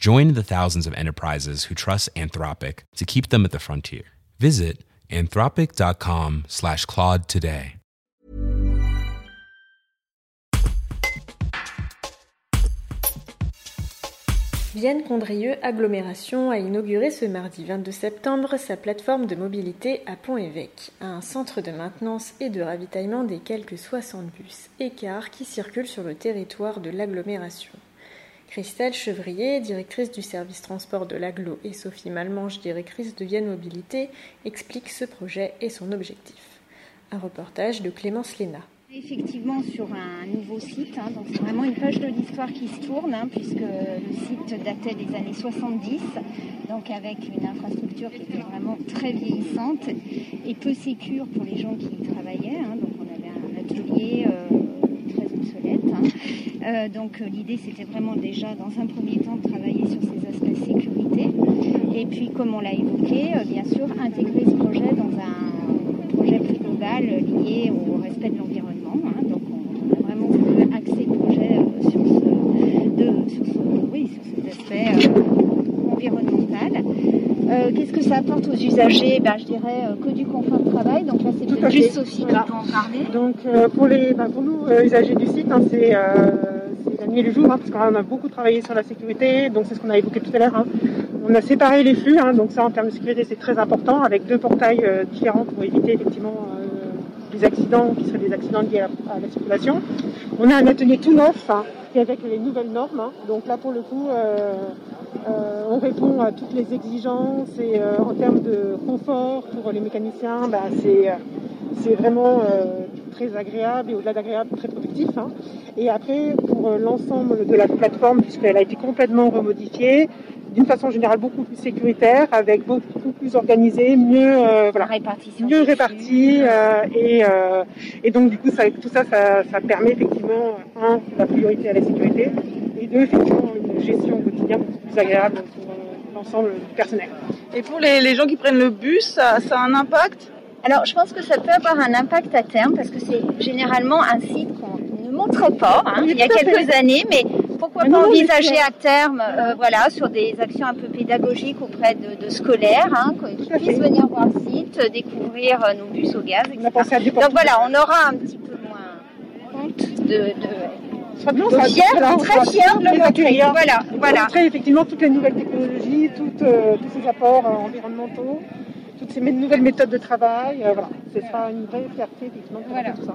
Join the thousands of enterprises who trust Anthropic to keep them at the frontier. Visit anthropic.com slash Claude today. Vienne Condrieu Agglomération a inauguré ce mardi 22 septembre sa plateforme de mobilité à Pont-Évêque, un centre de maintenance et de ravitaillement des quelques 60 bus et cars qui circulent sur le territoire de l'agglomération. Christelle Chevrier, directrice du service transport de l'Aglo, et Sophie Malmange, directrice de Vienne Mobilité, expliquent ce projet et son objectif. Un reportage de Clémence Léna. Effectivement, sur un nouveau site, hein, donc c'est vraiment une page de l'histoire qui se tourne, hein, puisque le site datait des années 70, donc avec une infrastructure qui était vraiment très vieillissante et peu sécure pour les gens qui y travaillaient. Hein, donc on avait un atelier. Euh, donc l'idée c'était vraiment déjà dans un premier temps de travailler sur ces aspects sécurité, et puis comme on l'a évoqué, euh, bien sûr intégrer ce projet dans un projet plus global lié au respect de l'environnement. Hein. donc on, a vraiment voulu axer le projet euh, sur, ce, de, sur, ce, oui, sur cet aspect euh, environnemental. Euh, Qu'est-ce que ça apporte aux usagers? Ben, Je dirais euh, que du confort de travail. Donc là, c'est fait. Sophie Voilà. qui peut en parler. Donc euh, pour, les, bah, pour nous, euh, usagers du site, hein, c'est euh, c'est la nuit et le jour, hein, parce qu'on a beaucoup travaillé sur la sécurité, donc c'est ce qu'on a évoqué tout à l'heure. hein. On a séparé les flux, hein, donc ça en termes de sécurité c'est très important, avec deux portails euh, différents pour éviter effectivement euh, des accidents qui seraient des accidents liés à, la circulation. On a un atelier tout neuf, qui est avec les nouvelles normes, donc là pour le coup euh, on répond à toutes les exigences et en termes de confort pour les mécaniciens, bah, c'est vraiment très agréable et au-delà d'agréable, très productif. Et après, l'ensemble de la plateforme, puisqu'elle a été complètement remodifiée, d'une façon générale beaucoup plus sécuritaire, avec beaucoup plus organisée, mieux, euh, voilà, répartition. mieux répartie. euh, et, euh, et donc, du coup, ça, tout ça, ça, ça permet effectivement, un, la priorité à la sécurité, et deux, effectivement, une gestion au quotidien beaucoup plus agréable pour euh, l'ensemble du personnel. Et pour les, les gens qui prennent le bus, ça, ça a un impact? Alors, je pense que ça peut avoir un impact à terme parce que c'est généralement un site qu'on montrait pas hein, il y a quelques années, mais pourquoi pas envisager à terme, euh, voilà, sur des actions un peu pédagogiques auprès de, de scolaires, hein, à puissent venir voir le site, euh, découvrir euh, nos bus au gaz, On a pensé à Donc voilà, on aura un petit peu moins honte de, de, sera bien, de ça- fiers, voilà, on très fiers de le montrer. Voilà, voilà. montrer effectivement toutes les nouvelles technologies, toutes, euh, tous ces apports euh, environnementaux, toutes ces nouvelles méthodes de travail. euh, voilà, ce sera une vraie fierté effectivement de Voilà. tout ça.